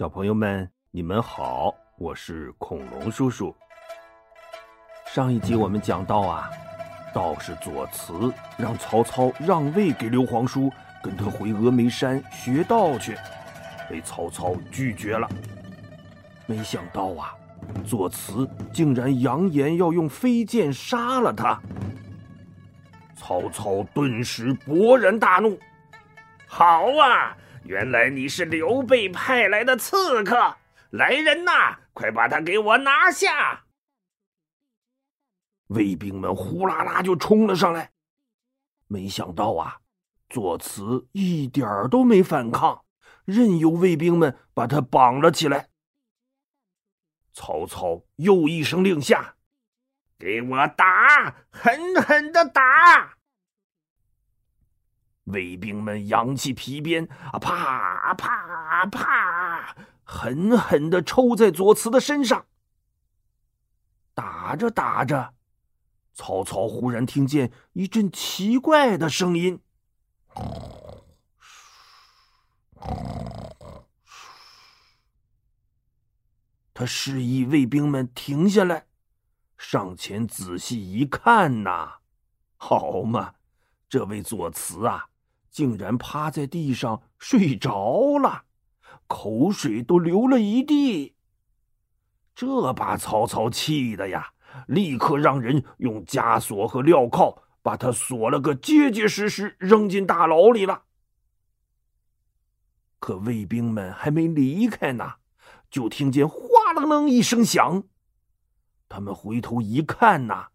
小朋友们，你们好，我是恐龙叔叔。上一集我们讲到啊，道士左慈让曹操让位给刘皇叔，跟他回峨眉山学道去，被曹操拒绝了。没想到啊，左慈竟然扬言要用飞剑杀了他。曹操顿时勃然大怒：“好啊！”原来你是刘备派来的刺客！来人呐，快把他给我拿下！卫兵们呼啦啦就冲了上来。没想到啊，左慈一点都没反抗，任由卫兵们把他绑了起来。曹操又一声令下：“给我打，狠狠的打！”卫兵们扬起皮鞭，啊啪啪啪，狠狠的抽在左慈的身上。打着打着，曹操忽然听见一阵奇怪的声音，他示意卫兵们停下来，上前仔细一看呐，好嘛，这位左慈啊！竟然趴在地上睡着了，口水都流了一地。这把曹操气的呀，立刻让人用枷锁和镣铐把他锁了个结结实实，扔进大牢里了。可卫兵们还没离开呢，就听见哗啷啷一声响。他们回头一看呐，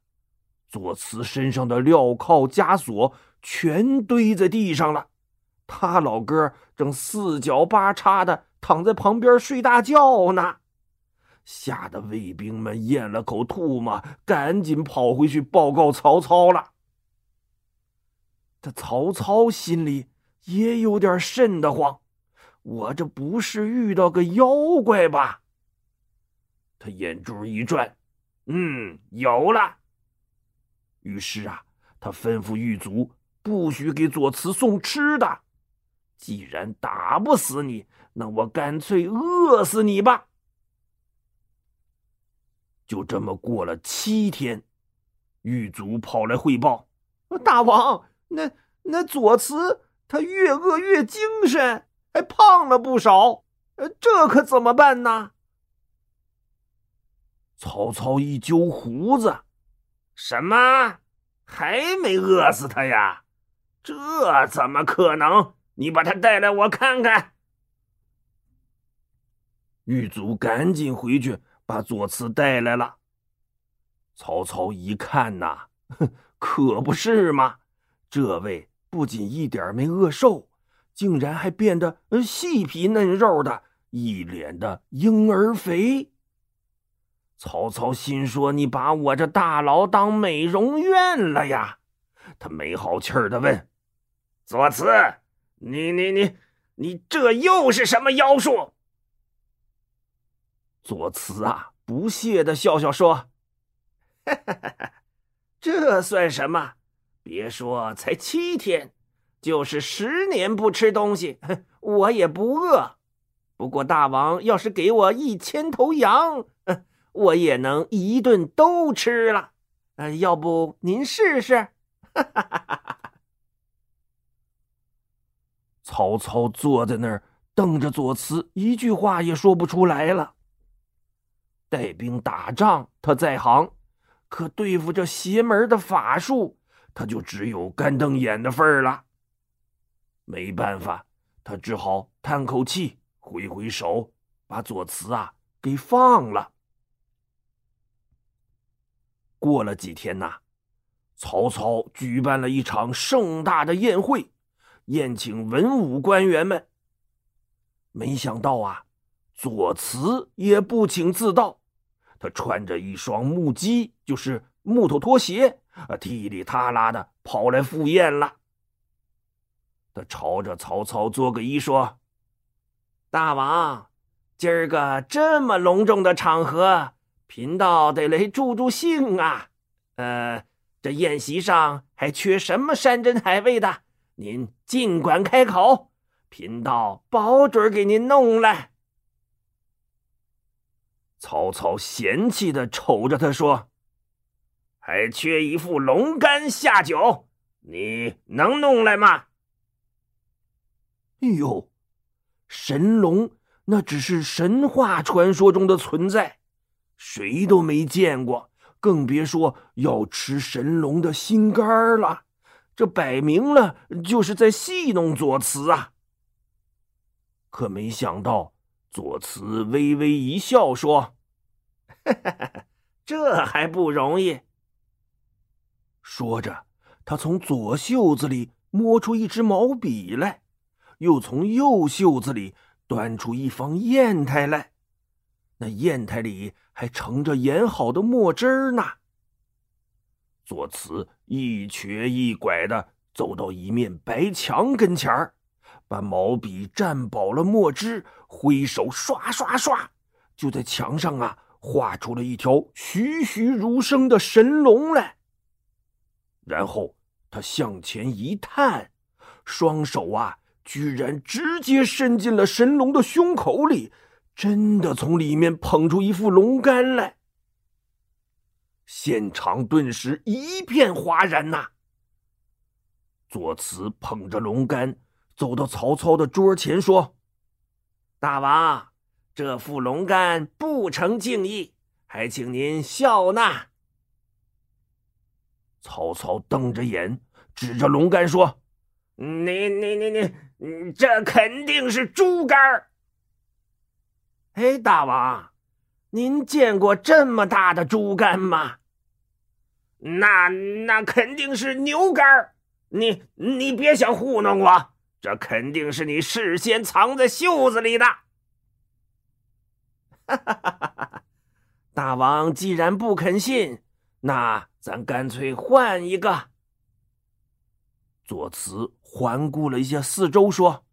左慈身上的镣铐枷锁。全堆在地上了，他老哥正四脚八叉的躺在旁边睡大觉呢，吓得卫兵们咽了口唾沫，赶紧跑回去报告曹操了。这曹操心里也有点瘆得慌，我这不是遇到个妖怪吧？他眼珠一转，嗯，有了。于是啊，他吩咐狱卒。不许给左慈送吃的。既然打不死你，那我干脆饿死你吧。就这么过了七天，狱卒跑来汇报：“大王，那那左慈他越饿越精神，还胖了不少。呃，这可怎么办呢？”曹操一揪胡子：“什么？还没饿死他呀？”这怎么可能？你把他带来，我看看。狱卒赶紧回去把左慈带来了。曹操一看呐，哼，可不是嘛！这位不仅一点没饿瘦，竟然还变得细皮嫩肉的，一脸的婴儿肥。曹操心说：“你把我这大牢当美容院了呀？”他没好气儿的问。左慈，你你你你这又是什么妖术？左慈啊，不屑的笑笑说：“ 这算什么？别说才七天，就是十年不吃东西，我也不饿。不过大王要是给我一千头羊，我也能一顿都吃了。呃，要不您试试？”哈哈哈哈。曹操坐在那儿，瞪着左慈，一句话也说不出来了。带兵打仗他在行，可对付这邪门的法术，他就只有干瞪眼的份儿了。没办法，他只好叹口气，挥挥手，把左慈啊给放了。过了几天呐，曹操举办了一场盛大的宴会。宴请文武官员们。没想到啊，左慈也不请自到，他穿着一双木屐，就是木头拖鞋，啊，踢里踏拉的跑来赴宴了。他朝着曹操作个揖，说：“大王，今儿个这么隆重的场合，贫道得来助助兴啊。呃，这宴席上还缺什么山珍海味的？”您尽管开口，贫道保准给您弄来。曹操嫌弃的瞅着他说：“还缺一副龙肝下酒，你能弄来吗？”哎呦，神龙那只是神话传说中的存在，谁都没见过，更别说要吃神龙的心肝了。这摆明了就是在戏弄左慈啊！可没想到，左慈微微一笑，说：“这还不容易。”说着，他从左袖子里摸出一支毛笔来。又从右袖子里端出一方砚台来，那砚台里还盛着研好的墨汁呢。左慈一瘸一拐的走到一面白墙跟前儿，把毛笔蘸饱了墨汁，挥手刷刷刷，就在墙上啊画出了一条栩栩如生的神龙来。然后他向前一探，双手啊。居然直接伸进了神龙的胸口里，真的从里面捧出一副龙肝来。现场顿时一片哗然呐！左慈捧着龙肝走到曹操的桌前，说：“大王，这副龙肝不成敬意，还请您笑纳。”曹操瞪着眼，指着龙肝说：“你你你你！”，这肯定是猪肝儿。哎，大王，您见过这么大的猪肝吗？那那肯定是牛肝儿。你你别想糊弄我，这肯定是你事先藏在袖子里的。哈哈哈哈哈！大王既然不肯信，那咱干脆换一个。左慈环顾了一下四周，说：“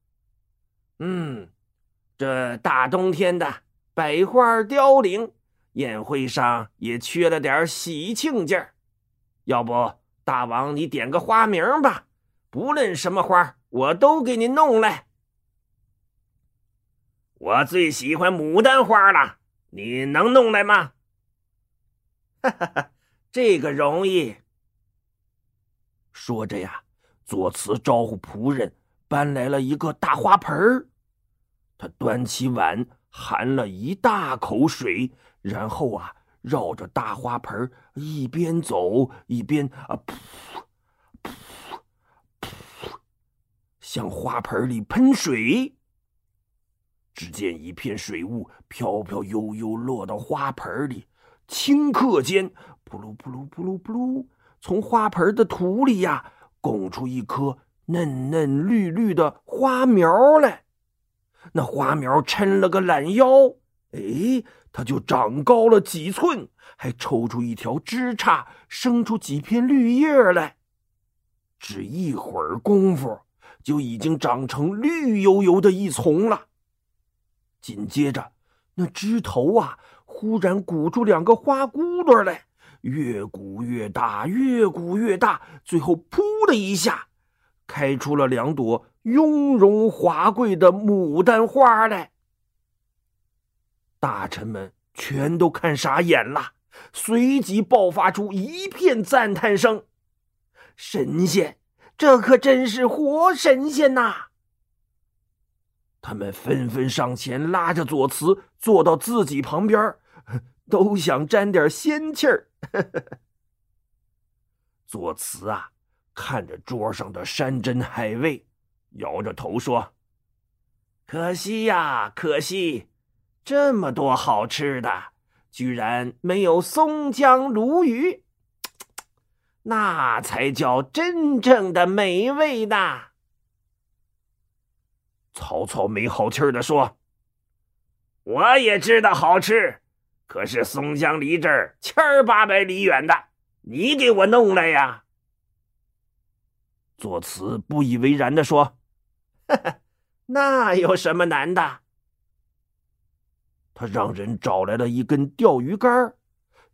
嗯，这大冬天的，百花凋零，宴会上也缺了点喜庆劲儿。要不，大王你点个花名吧，不论什么花，我都给你弄来。我最喜欢牡丹花了，你能弄来吗？” 哈哈哈，这个容易。说着呀。左慈招呼仆人搬来了一个大花盆儿，他端起碗含了一大口水，然后啊，绕着大花盆一边走一边啊噗噗噗，向花盆里喷水。只见一片水雾飘飘悠悠落到花盆里，顷刻间，噗噜噗噜噗噜噗噜，从花盆的土里呀。拱出一颗嫩嫩绿绿的花苗来，那花苗抻了个懒腰，哎，它就长高了几寸，还抽出一条枝杈，生出几片绿叶来。只一会儿功夫，就已经长成绿油油的一丛了。紧接着，那枝头啊，忽然鼓出两个花骨朵来。越鼓越大，越鼓越大，最后“噗”的一下，开出了两朵雍容华贵的牡丹花来。大臣们全都看傻眼了，随即爆发出一片赞叹声：“神仙，这可真是活神仙呐！”他们纷纷上前拉着左慈坐到自己旁边，都想沾点仙气儿。左慈啊，看着桌上的山珍海味，摇着头说：“可惜呀，可惜，这么多好吃的，居然没有松江鲈鱼，那才叫真正的美味呢。”曹操没好气的说：“我也知道好吃。”可是松江离这儿千八百里远的，你给我弄来呀！左慈不以为然的说：“哈那有什么难的？”他让人找来了一根钓鱼竿，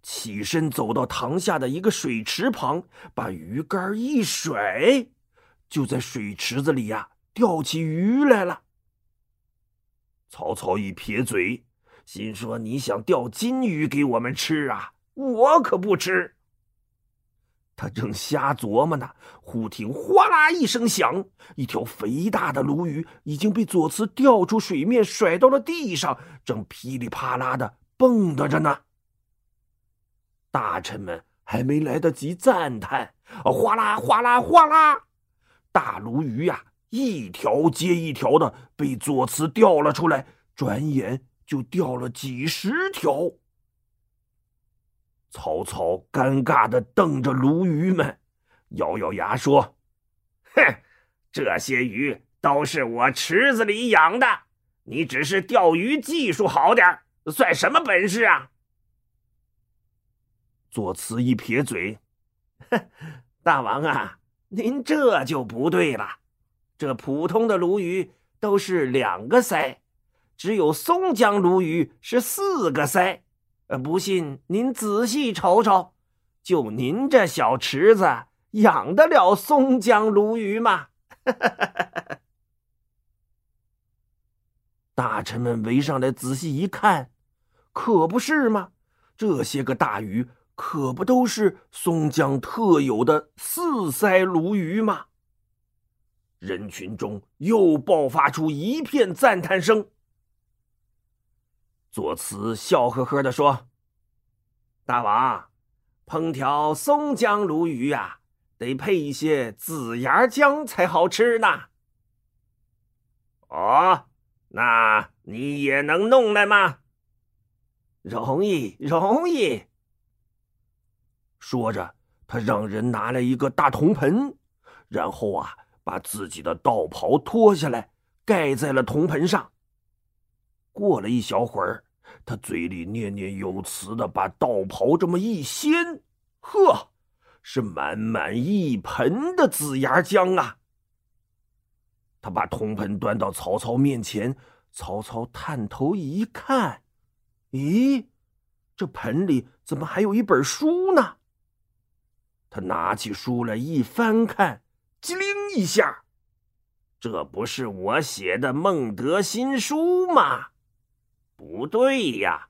起身走到塘下的一个水池旁，把鱼竿一甩，就在水池子里呀钓起鱼来了。曹操一撇嘴。心说你想钓金鱼给我们吃啊？我可不吃。他正瞎琢磨呢，忽听哗啦一声响，一条肥大的鲈鱼已经被左慈钓出水面，甩到了地上，正噼里啪啦的蹦跶着呢。大臣们还没来得及赞叹，哗啦哗啦哗啦，大鲈鱼呀，一条接一条的被左慈钓了出来，转眼就钓了几十条。曹操尴尬的瞪着鲈鱼们，咬咬牙说：“哼，这些鱼都是我池子里养的，你只是钓鱼技术好点算什么本事啊？”左慈一撇嘴：“哼，大王啊，您这就不对了。这普通的鲈鱼都是两个鳃，只有松江鲈鱼是四个鳃。”呃，不信您仔细瞅瞅，就您这小池子养得了松江鲈鱼吗？大臣们围上来仔细一看，可不是吗？这些个大鱼可不都是松江特有的四鳃鲈鱼吗？人群中又爆发出一片赞叹声。左慈笑呵呵的说：“大王，烹调松江鲈鱼呀，得配一些紫芽姜才好吃呢。”哦，那你也能弄来吗？容易，容易。说着，他让人拿来一个大铜盆，然后啊，把自己的道袍脱下来，盖在了铜盆上。过了一小会儿，他嘴里念念有词的把道袍这么一掀，呵，是满满一盆的紫芽浆啊！他把铜盆端到曹操面前，曹操探头一看，咦，这盆里怎么还有一本书呢？他拿起书来一翻看，机灵一下，这不是我写的孟德新书吗？不对呀！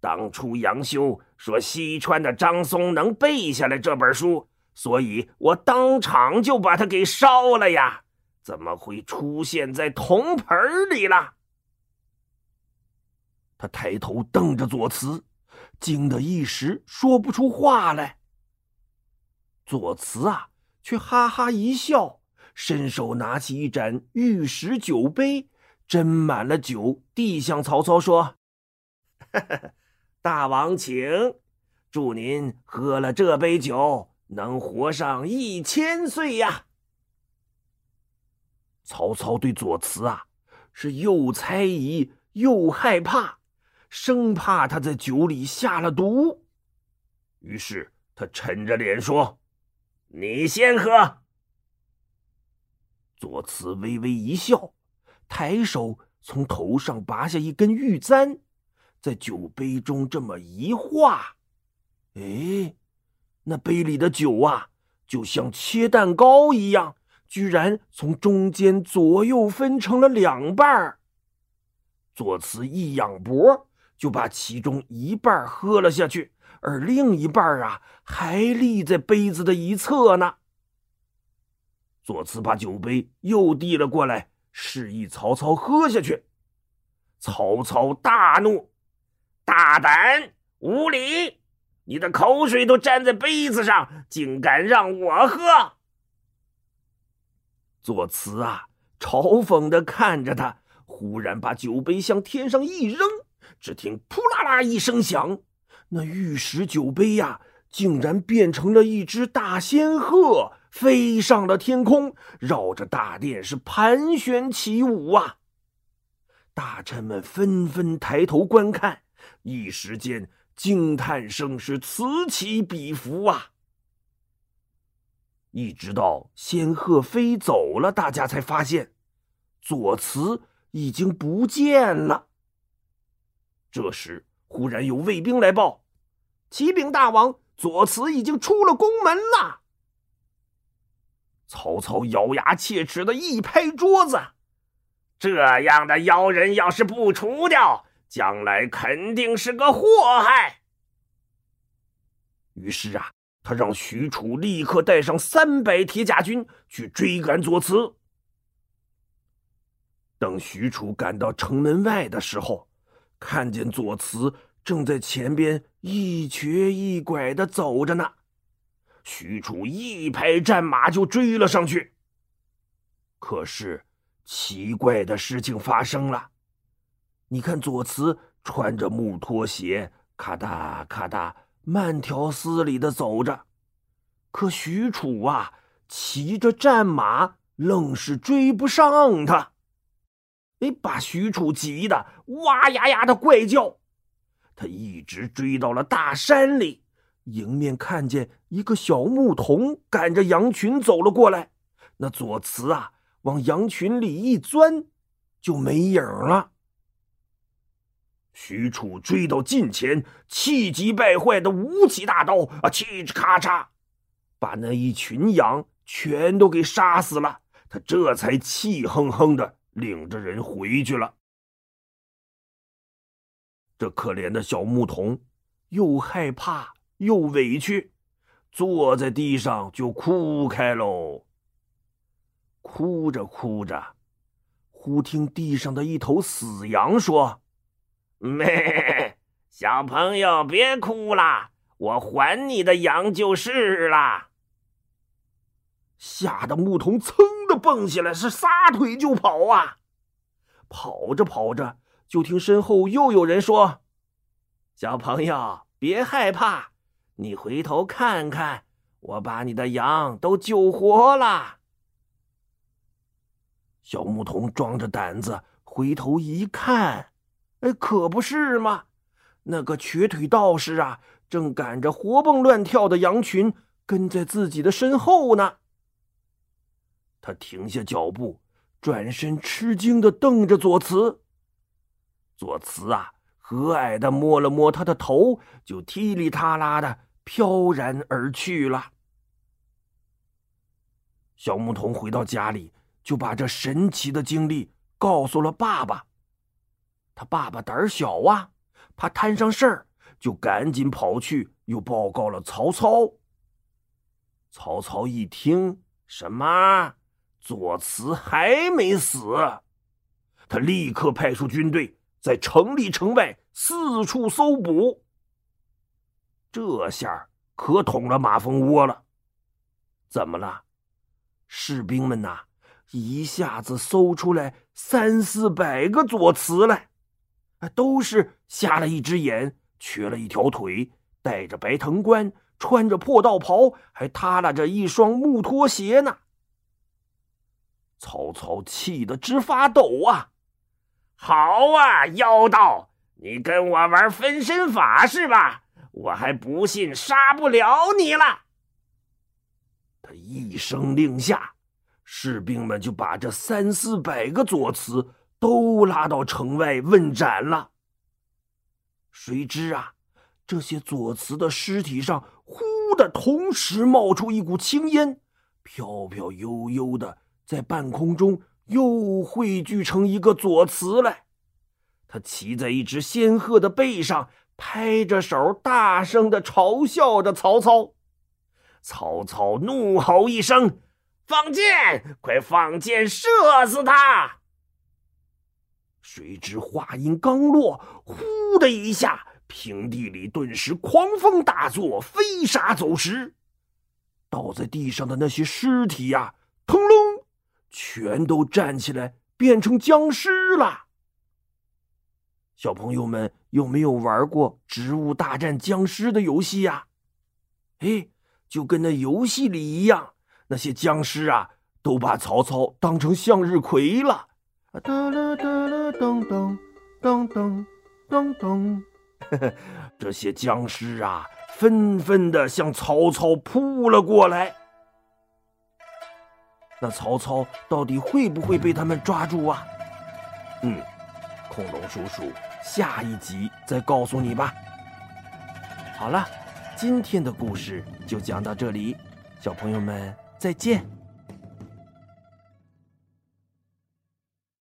当初杨修说西川的张松能背下来这本书，所以我当场就把它给烧了呀！怎么会出现在铜盆里了？他抬头瞪着左慈，惊得一时说不出话来。左慈啊，却哈哈一笑，伸手拿起一盏玉石酒杯。斟满了酒，递向曹操说：“ 大王请，祝您喝了这杯酒能活上一千岁呀！”曹操对左慈啊，是又猜疑又害怕，生怕他在酒里下了毒，于是他沉着脸说：“你先喝。”左慈微微一笑。抬手从头上拔下一根玉簪，在酒杯中这么一画，哎，那杯里的酒啊，就像切蛋糕一样，居然从中间左右分成了两半。左慈一仰脖，就把其中一半喝了下去，而另一半啊，还立在杯子的一侧呢。左慈把酒杯又递了过来。示意曹操喝下去。曹操大怒：“大胆无礼！你的口水都沾在杯子上，竟敢让我喝！”左慈啊，嘲讽的看着他，忽然把酒杯向天上一扔，只听“扑啦啦”一声响，那玉石酒杯呀，竟然变成了一只大仙鹤。飞上了天空，绕着大殿是盘旋起舞啊！大臣们纷纷抬头观看，一时间惊叹声是此起彼伏啊！一直到仙鹤飞走了，大家才发现左慈已经不见了。这时，忽然有卫兵来报：“启禀大王，左慈已经出了宫门了。”曹操咬牙切齿的一拍桌子：“这样的妖人要是不除掉，将来肯定是个祸害。于是啊，他让许褚立刻带上三百铁甲军去追赶左慈。等许褚赶到城门外的时候，看见左慈正在前边一瘸一拐的走着呢。许褚一拍战马就追了上去。可是，奇怪的事情发生了。你看，左慈穿着木拖鞋，咔嗒咔嗒，慢条斯理的走着。可许褚啊，骑着战马，愣是追不上他。哎，把许褚急得哇呀呀的怪叫。他一直追到了大山里，迎面看见一个小牧童赶着羊群走了过来。那左慈啊，往羊群里一钻，就没影了。许褚追到近前，气急败坏的舞起大刀啊，嘁哧咔嚓，把那一群羊全都给杀死了。他这才气哼哼的。领着人回去了。这可怜的小牧童又害怕又委屈，坐在地上就哭开喽。哭着哭着，忽听地上的一头死羊说：“咩，小朋友别哭了，我还你的羊就是了。”吓得牧童噌的蹦起来，是撒腿就跑啊！跑着跑着，就听身后又有人说：“小朋友别害怕，你回头看看，我把你的羊都救活了。”小牧童壮着胆子回头一看，哎，可不是吗？那个瘸腿道士啊，正赶着活蹦乱跳的羊群跟在自己的身后呢。他停下脚步，转身，吃惊的瞪着左慈。左慈啊，和蔼的摸了摸他的头，就踢里踏拉的飘然而去了。小牧童回到家里，就把这神奇的经历告诉了爸爸。他爸爸胆小啊，怕摊上事儿，就赶紧跑去又报告了曹操。曹操一听，什么？左慈还没死，他立刻派出军队在城里城外四处搜捕。这下可捅了马蜂窝了。怎么了？士兵们呐，一下子搜出来三四百个左慈来，都是瞎了一只眼、瘸了一条腿、戴着白藤冠、穿着破道袍、还耷拉着一双木拖鞋呢。曹操气得直发抖啊！好啊，妖道，你跟我玩分身法是吧？我还不信杀不了你了。他一声令下，士兵们就把这三四百个左慈都拉到城外问斩了。谁知啊，这些左慈的尸体上忽的同时冒出一股青烟，飘飘悠悠的。在半空中又汇聚成一个左慈来，他骑在一只仙鹤的背上，拍着手，大声的嘲笑着曹操。曹操怒吼一声：“放箭！快放箭，射死他！”谁知话音刚落，呼的一下，平地里顿时狂风大作，飞沙走石，倒在地上的那些尸体呀，腾隆。全都站起来，变成僵尸了。小朋友们有没有玩过《植物大战僵尸》的游戏呀？哎，就跟那游戏里一样，那些僵尸啊，都把曹操当成向日葵了。哒啦哒啦噔噔噔噔噔噔，这些僵尸啊，纷纷的向曹操扑了过来。那曹操到底会不会被他们抓住啊？嗯，恐龙叔叔下一集再告诉你吧。好了，今天的故事就讲到这里，小朋友们再见。